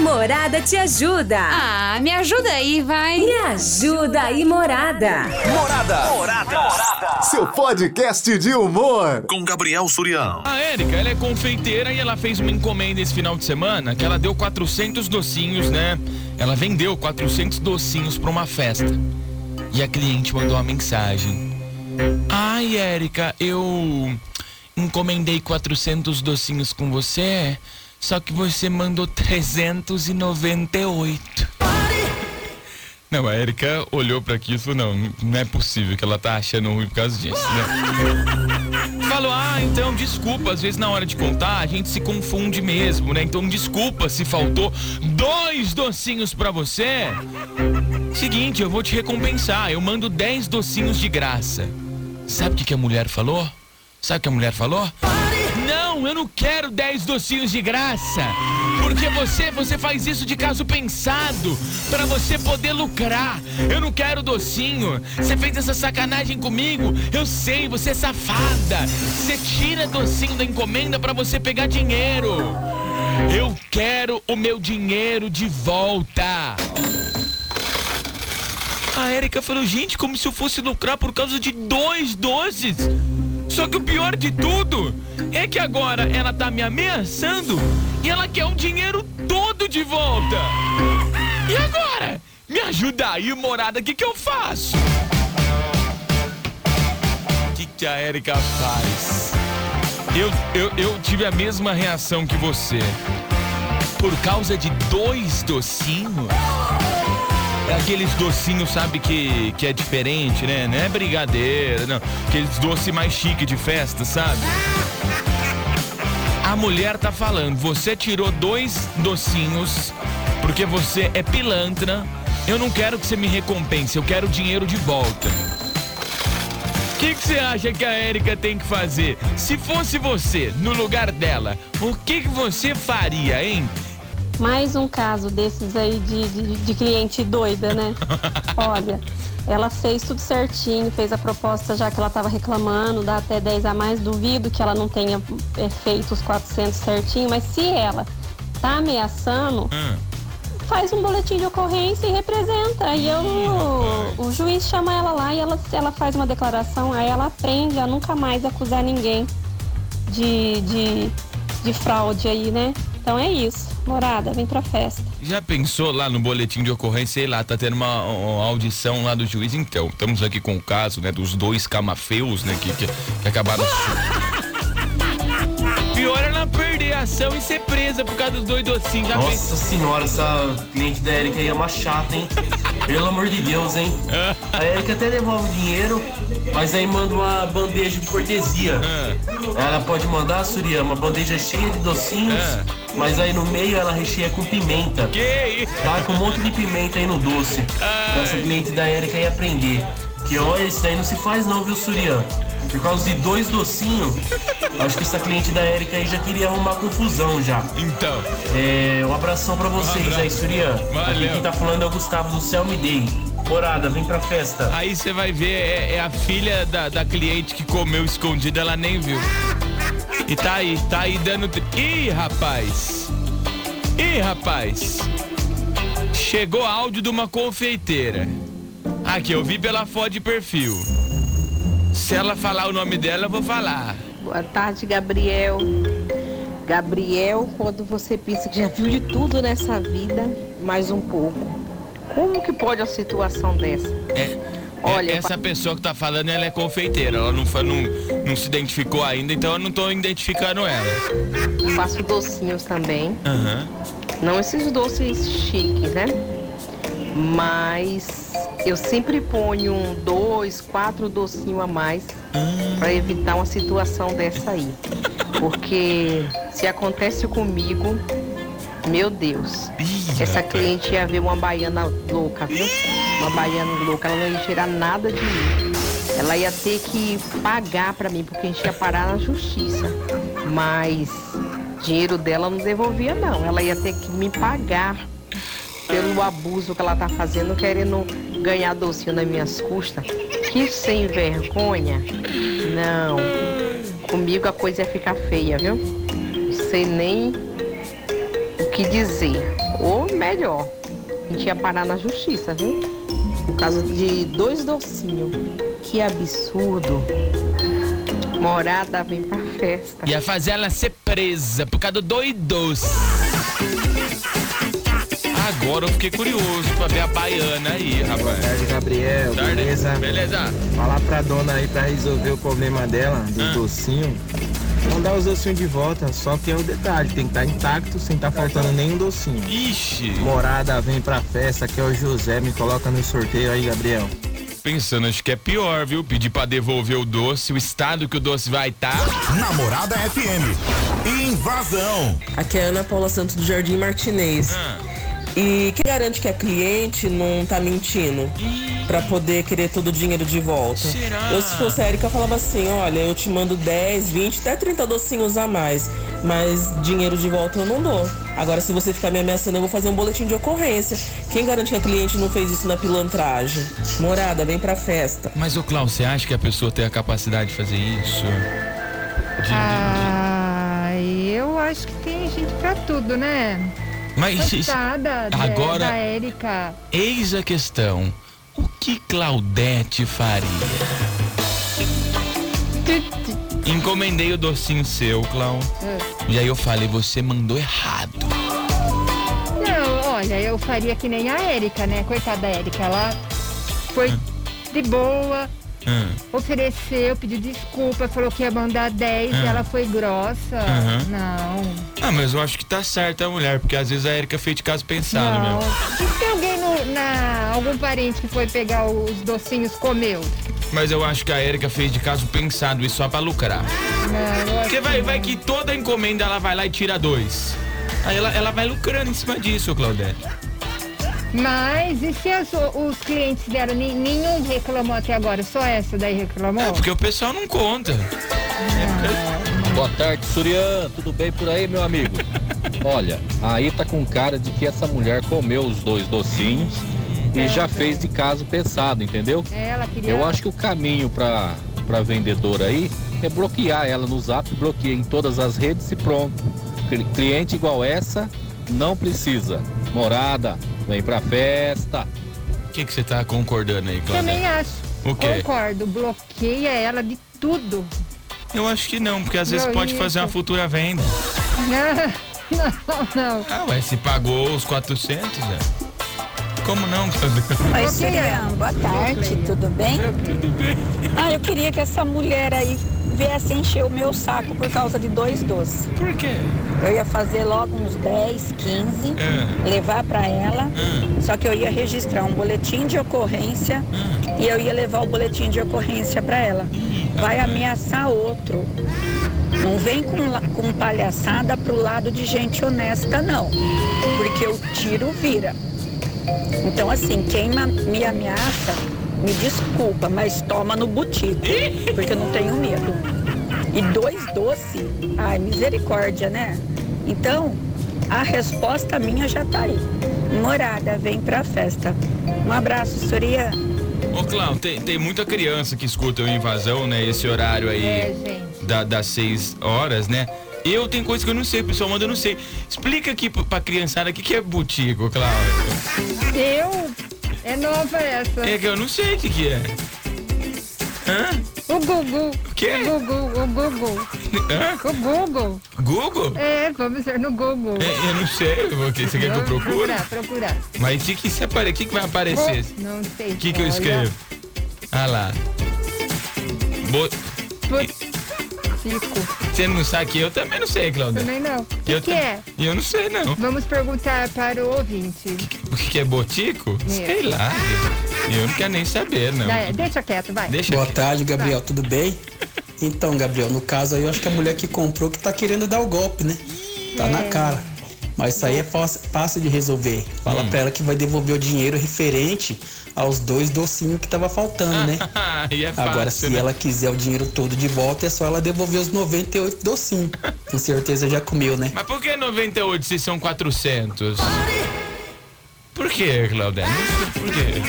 Morada te ajuda. Ah, me ajuda aí, vai. Me ajuda aí, Morada. Morada. Morada. Seu podcast de humor. Com Gabriel Surião. A Érica, ela é confeiteira e ela fez uma encomenda esse final de semana que ela deu 400 docinhos, né? Ela vendeu 400 docinhos pra uma festa. E a cliente mandou uma mensagem. Ai, Érica, eu encomendei 400 docinhos com você, só que você mandou 398. Não, a Erika olhou para aquilo e falou: não, não é possível que ela tá achando ruim por causa disso, né? Falou: ah, então desculpa, às vezes na hora de contar a gente se confunde mesmo, né? Então desculpa se faltou dois docinhos para você. Seguinte, eu vou te recompensar, eu mando 10 docinhos de graça. Sabe o que, que a mulher falou? Sabe o que a mulher falou? Eu não quero 10 docinhos de graça. Porque você, você faz isso de caso pensado, para você poder lucrar. Eu não quero docinho. Você fez essa sacanagem comigo. Eu sei, você é safada. Você tira docinho da encomenda para você pegar dinheiro. Eu quero o meu dinheiro de volta. A Erika falou, gente, como se eu fosse lucrar por causa de dois doces. Só que o pior de tudo é que agora ela tá me ameaçando e ela quer o dinheiro todo de volta. E agora? Me ajuda aí, morada, o que, que eu faço? O que, que a Erika faz? Eu, eu, eu tive a mesma reação que você. Por causa de dois docinhos? É aqueles docinhos, sabe, que, que é diferente, né? Não é brigadeiro, não. Aqueles doces mais chique de festa, sabe? A mulher tá falando, você tirou dois docinhos porque você é pilantra. Eu não quero que você me recompense, eu quero dinheiro de volta. O que, que você acha que a Erika tem que fazer? Se fosse você no lugar dela, o que, que você faria, hein? Mais um caso desses aí de, de, de cliente doida, né? Olha, ela fez tudo certinho, fez a proposta já que ela estava reclamando, dá até 10 a mais. Duvido que ela não tenha é, feito os 400 certinho, mas se ela tá ameaçando, Hum. faz um boletim de ocorrência e representa. Aí eu, o juiz chama ela lá e ela, ela faz uma declaração, aí ela aprende a nunca mais acusar ninguém de, de, de fraude aí, né? Então é isso. Morada, vem pra festa. Já pensou lá no boletim de ocorrência, sei lá, tá tendo uma, uma audição lá do juiz? Então, estamos aqui com o caso, né, dos dois camafeus, né, que, que, que acabaram... Pior é ela perder a ação e ser presa por causa dos dois docinhos. Já? Nossa senhora, essa cliente da Erika aí é uma chata, hein? Pelo amor de Deus, hein? A Erika até devolve o dinheiro, mas aí manda uma bandeja de cortesia. Ela pode mandar, Surya, uma bandeja cheia de docinhos, É. mas aí no meio ela recheia com pimenta. Que isso? Tá com um monte de pimenta aí no doce. Essa cliente da Erika aí aprender. Que olha, isso daí não se faz não, viu, Surya? Por causa de dois docinhos, acho que essa cliente da Erika aí já queria arrumar confusão já. Então, É, um abração pra vocês abraço. aí, Surya. Valeu. Aqui quem tá falando é o Gustavo do Céu Me Day. Morada, vem pra festa. aí você vai ver, é, é a filha da, da cliente que comeu escondida, ela nem viu. E tá aí, tá aí dando... tri- Ih, rapaz! Ih, rapaz! Chegou áudio de uma confeiteira. Aqui, eu vi pela foto de perfil. Se ela falar o nome dela, eu vou falar. Boa tarde, Gabriel. Gabriel, quando você pensa que já viu de tudo nessa vida, mais um pouco. Como que pode uma situação dessa? É, Olha, é- essa pessoa que tá falando, ela é confeiteira. Ela não, fa- não, não se identificou ainda, então eu não tô identificando ela. Eu faço docinhos também. Aham. Não esses doces chiques, né? Mas eu sempre ponho um, dois, quatro docinhos a mais para evitar uma situação dessa aí. Porque se acontece comigo, meu Deus, essa cliente ia ver uma baiana louca, viu? Uma baiana louca, ela não ia tirar nada de mim. Ela ia ter que pagar para mim, porque a gente ia parar na justiça. Mas dinheiro dela não devolvia não. Ela ia ter que me pagar pelo abuso que ela tá fazendo, querendo ganhar docinho nas minhas custas. Que sem vergonha. Não. Comigo a coisa ia ficar feia, viu? Não sei nem o que dizer. Ou melhor, a gente ia parar na justiça, viu? Por causa de dois docinhos. Que absurdo. Morada vem pra festa. Ia fazer ela ser presa por causa do doidos. Agora eu fiquei curioso pra ver a baiana aí, Boa rapaz. tarde, Gabriel. Tarde. Beleza? Beleza. Falar pra dona aí pra resolver o problema dela, dos Ah. docinhos. Mandar os docinhos de volta, só que é o detalhe, tem que estar intacto sem estar faltando nenhum docinho. Ixi, Morada vem pra festa, que é o José, me coloca no sorteio aí, Gabriel. pensando, acho que é pior, viu? Pedir pra devolver o doce, o estado que o doce vai estar. Namorada FM. Invasão. Aqui é a Ana Paula Santos do Jardim Martinez. Ah. E que garante que a cliente não tá mentindo pra poder querer todo o dinheiro de volta? Será? Eu, se fosse a Erika, eu falava assim: olha, eu te mando 10, 20, até 30 docinhos a mais, mas dinheiro de volta eu não dou. Agora, se você ficar me ameaçando, eu vou fazer um boletim de ocorrência. Quem garante que a cliente não fez isso na pilantragem? Morada, vem pra festa. Mas, ô Cláudio, você acha que a pessoa tem a capacidade de fazer isso? De- de- de- Ah, eu acho que tem gente pra tudo, né? Mas Coitada da- agora- da Érica. eis a questão. O que Claudete faria? Encomendei o docinho seu, Clau. E aí eu falei, você mandou errado. Não, olha, eu faria que nem a Érica, né? Coitada da Érica, ela foi de boa, Hum. ofereceu, pediu desculpa, falou que ia mandar 10 Hum. e ela foi grossa. Aham. Não. Ah, mas eu acho que tá certa a mulher, porque às vezes a Erika fez de caso pensado não. mesmo. E se alguém no- na. algum parente que foi pegar os docinhos comeu? Mas eu acho que a Erika fez de caso pensado e só pra lucrar. Não, Porque vai, que vai que toda encomenda ela vai lá e tira dois. Aí ela, ela vai lucrando em cima disso, Claudete. Mas e se as- os clientes dela, nem- nenhum reclamou até agora? Só essa daí reclamou? É porque o pessoal não conta. Boa tarde, Surian. Tudo bem por aí, meu amigo? Olha, aí tá com cara de que essa mulher comeu os dois docinhos e já fez de caso pensado, entendeu? Ela queria. Eu acho que o caminho pra, pra vendedora aí é bloquear ela no zap, bloqueia em todas as redes e pronto. Cli- Cliente igual essa não precisa. Morada, vem pra festa. O que você tá concordando aí, Também Claudete? acho. O quê? Concordo, bloqueia ela de tudo. Eu acho que não, porque às vezes Não, pode isso. fazer uma futura venda. Não, não. Ah, ué, se pagou os 400, né? Como não? Oi. Surian, boa tarde, tudo bem? Tudo bem. Ah, eu queria que essa mulher aí viesse encher o meu saco por causa de dois doces. Por quê? Eu ia fazer logo uns 10, 15, Ah. levar pra ela, Ah. só que eu ia registrar um boletim de ocorrência e eu ia levar o boletim de ocorrência pra ela. Vai ameaçar outro. Não vem com, com palhaçada pro lado de gente honesta, não. Porque o tiro vira. Então, assim, quem me ameaça, me desculpa, mas toma no butico, porque eu não tenho medo. E dois doces, ai, misericórdia, né? Então, a resposta minha já tá aí. Morada, vem pra festa. Um abraço, Surya. Ô, Cláudio, tem, tem muita criança que escuta o Invasão, né? Esse horário aí É, gente. da- das 6 horas, né? Eu tenho coisa que eu não sei, o pessoal manda eu não sei. Explica aqui pra pra criançada o que, que é butico, Cláudio. Eu. É nova essa. É que eu não sei o que, que é. Hã? O Google. O quê? O Google, o Google. Hã? O Google. Google? É, vamos ver no Google. É, eu não sei, o que você quer que eu procure? Procurar, procurar. Mas o que, que, você apare- que, que vai aparecer? Não sei. O que, que eu escrevo? Ah lá. Bo- Você não sabe que eu também não sei, Claudia. Também não. O que, Eu que é? Eu não sei, não. Vamos perguntar para o ouvinte. O que, que é botico? Sei lá. Eu não quero nem saber, não. Vai, deixa quieto, vai. Deixa Boa aqui. tarde, Gabriel, tudo bem? Então, Gabriel, no caso aí, eu acho que a mulher que comprou que tá querendo dar o golpe, né? Tá na cara. Mas isso aí é fácil, fácil de resolver. Fala pra ela que vai devolver o dinheiro referente aos dois docinhos que tava faltando, né? É fácil, Agora, se né? ela quiser o dinheiro todo de volta, é só ela devolver os 98 docinhos. Com certeza já comeu, né? Mas por que 98 se são 400? Por que, Claudete? Por quê.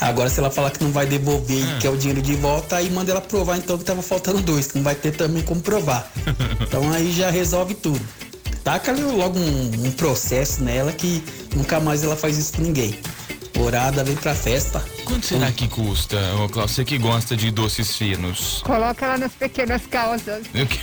Agora, se ela falar que não vai devolver e quer o dinheiro de volta, aí manda ela provar então que tava faltando dois, que não vai ter também como provar. Então aí já resolve tudo. taca logo um, um processo nela que nunca mais ela faz isso com ninguém. Morada, vem pra festa. Quanto será que custa, ô Cláudio? Você que gosta de doces finos. Coloca ela nas pequenas calças. O quê?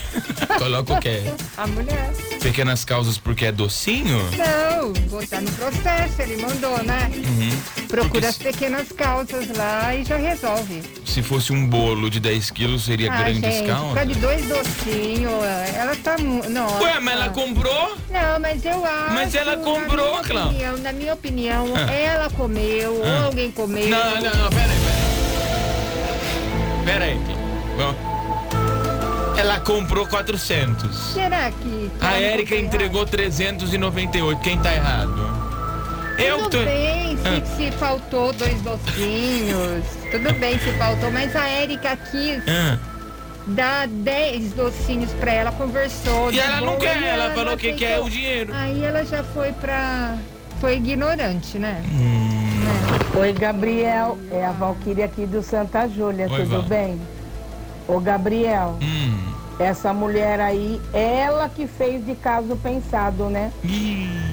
Coloca o quê? A mulher. Pequenas causas porque é docinho? Não, botar no processo, ele mandou, né? Uhum. Procura as pequenas calças lá e já resolve. Se fosse um bolo de 10 quilos, seria ah, grandes gente, causas? por de dois docinhos, ela tá... mu- Nossa. Ué, mas ela comprou? Não, mas eu acho... Mas ela comprou, Cláudia. Na minha opinião, Ah. ela comeu, Ah. ou alguém comeu. Não, não, não, pera aí, pera aí. Pera aí. Bom, ela comprou 400. Será que... A Érica entregou 398. Quem tá errado? Eu Tudo tô. bem, se, Ah. se faltou dois docinhos, tudo bem se faltou, mas a Érica quis Ah. dar 10 docinhos pra ela, conversou. E ela não quer, e ela falou que quer o dinheiro. Aí ela já foi pra. Foi ignorante, né? Oi, Gabriel. É a Valquíria aqui do Santa Júlia, Oi, tudo Val. bem? Ô, Gabriel, Hum. essa mulher aí, ela que fez de caso pensado, né?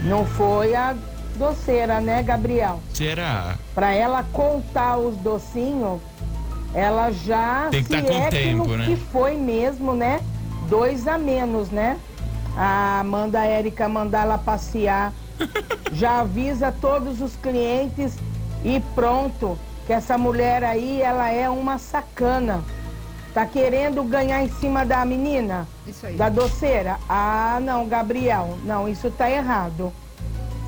Não foi a doceira, né, Gabriel? Será? Pra ela contar os docinhos, ela já Tem que se tá com é tempo, que, né? que foi mesmo, né? Dois a menos, né? A manda a Érica mandar ela passear. já avisa todos os clientes e pronto. Que essa mulher aí, ela é uma sacana. Tá querendo ganhar em cima da menina? Isso aí. Da doceira? Ah, não, Gabriel. Não, isso tá errado.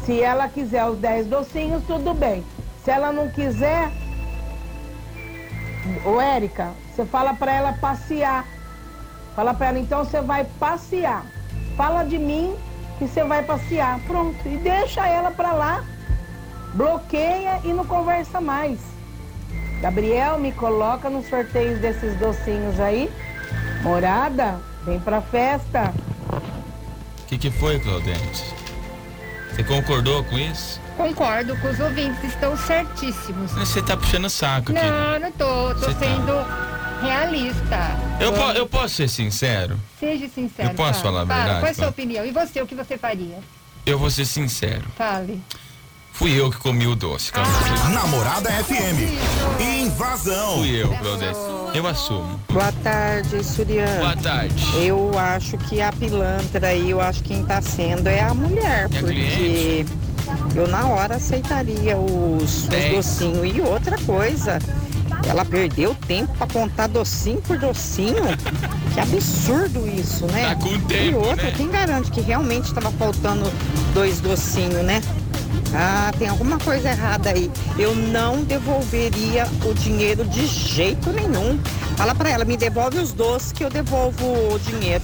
Se ela quiser os 10 docinhos, tudo bem. Se ela não quiser, ô Érica, você fala pra ela passear. Fala pra ela, então você vai passear. Fala de mim que você vai passear. Pronto. E deixa ela pra lá. Bloqueia e não conversa mais. Gabriel, me coloca nos sorteios desses docinhos aí. Morada, vem pra festa. O que, que foi, Claudete? Você concordou com isso? Concordo com os ouvintes, estão certíssimos. Você tá puxando o saco aqui. Não, não tô. Tô Você tá. sendo realista. Eu, po- eu posso ser sincero? Seja sincero. Eu posso fala, falar a fala. verdade, Qual é a sua opinião? E você, o que você faria? Eu vou ser sincero. Fale. Fui eu que comi o doce. Namorada FM. Invasão. Fui eu, Claudete. Eu assumo. Boa tarde, Suriano. Boa tarde. Eu acho que a pilantra aí, eu acho que quem tá sendo é a mulher, É porque eu na hora aceitaria os, os docinhos. E outra coisa, ela perdeu tempo pra contar docinho por docinho. Que absurdo isso, né? Tá com e tempo, outra, né? quem garante que realmente tava faltando dois docinhos, né? Ah, tem alguma coisa errada aí. Eu não devolveria o dinheiro de jeito nenhum. Fala pra ela, me devolve os doces que eu devolvo o dinheiro.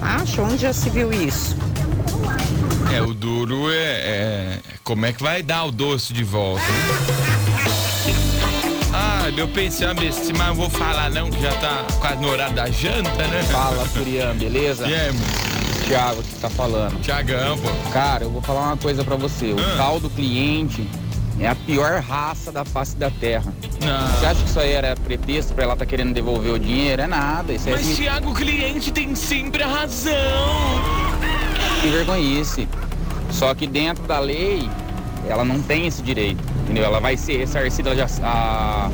Acha? Onde já se viu isso? É, o duro é, é como é que vai dar o doce de volta. Ah, eu pensei, besta, mas eu vou falar não, que já tá quase no horário da janta, né? Fala, Furian, beleza? Mano? Thiago que tá falando. Tiagão, pô. Cara, eu vou falar uma coisa pra você. O Ah. tal do cliente é a pior raça da face da terra. Não. Você acha que isso aí era pretexto pra ela tá querendo devolver o dinheiro? É nada. Isso Mas, é Thiago, o cliente tem sempre a razão. que vergonhice. Só que dentro da lei, ela não tem esse direito. Entendeu? Ela vai ser ressarcida, já, a,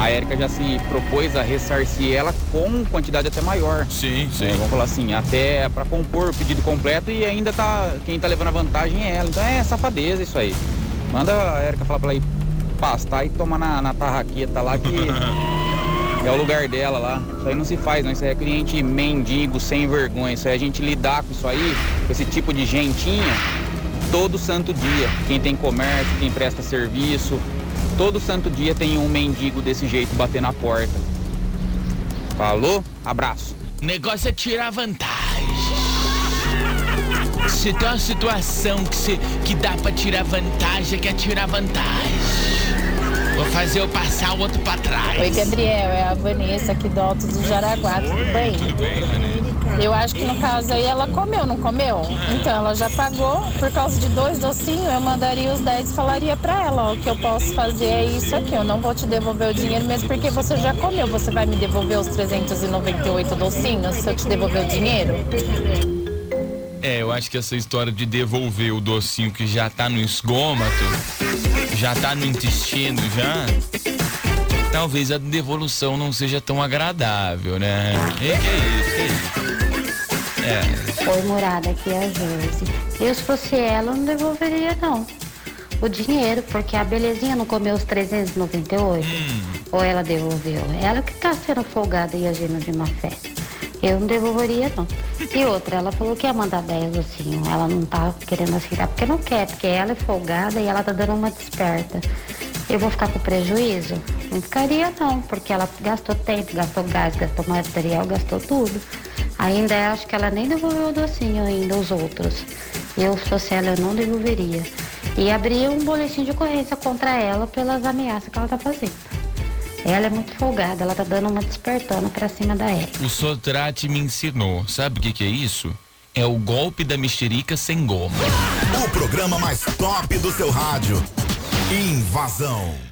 a Érica já se propôs a ressarcir ela com quantidade até maior. Sim, sim. vamos falar assim, até pra compor o pedido completo e ainda tá. Quem tá levando a vantagem é ela. Então é safadeza isso aí. Manda a Érica falar pra ela ir pastar e tomar na, na tarraqueta lá que é o lugar dela lá. Isso aí não se faz, não. Isso aí é cliente mendigo, sem vergonha. Isso aí é a gente lidar com isso aí, com esse tipo de gentinha, todo santo dia. Quem tem comércio, quem presta serviço, todo santo dia tem um mendigo desse jeito bater na porta. Falou? Abraço. Negócio é tirar vantagem. Se tem uma situação que, se, que dá pra tirar vantagem, quer tirar vantagem. Vou fazer eu passar o outro pra trás. Oi, Gabriel, é a Vanessa aqui do Alto do Jaraguá, tudo bem? Tudo bem, Vanessa? Eu acho que no caso aí ela comeu, não comeu? Então ela já pagou, por causa de dois docinhos, eu mandaria os 10 e falaria pra ela, ó, o que eu posso fazer é isso aqui, eu não vou te devolver o dinheiro mesmo porque você já comeu, você vai me devolver os 398 docinhos se eu te devolver o dinheiro? É, eu acho que essa história de devolver o docinho que já tá no esgômato, já tá no intestino já, talvez a devolução não seja tão agradável, né? E que é isso, que é isso? É. Oi, morada, aqui a Josi. Eu, se fosse ela, não devolveria, não. O dinheiro, porque a belezinha não comeu os 398. Ou ela devolveu? Ela que tá sendo folgada e agindo de má fé. Eu não devolveria, não. E outra, ela falou que ia mandar 10 assim. Ela não tá querendo aceitar, porque não quer, porque ela é folgada e ela tá dando uma desperta. Eu vou ficar com prejuízo? Não ficaria, não, porque ela gastou tempo, gastou gás, gastou material, gastou tudo. Ainda acho que ela nem devolveu o docinho ainda, os outros. Eu, se fosse ela, eu não devolveria. E abria um boletim de ocorrência contra ela pelas ameaças que ela tá fazendo. Ela é muito folgada, ela tá dando uma despertando pra cima da Érica. O Sotrate me ensinou. Sabe o que, que é isso? É o golpe da mexerica sem goma. O programa mais top do seu rádio. Invasão.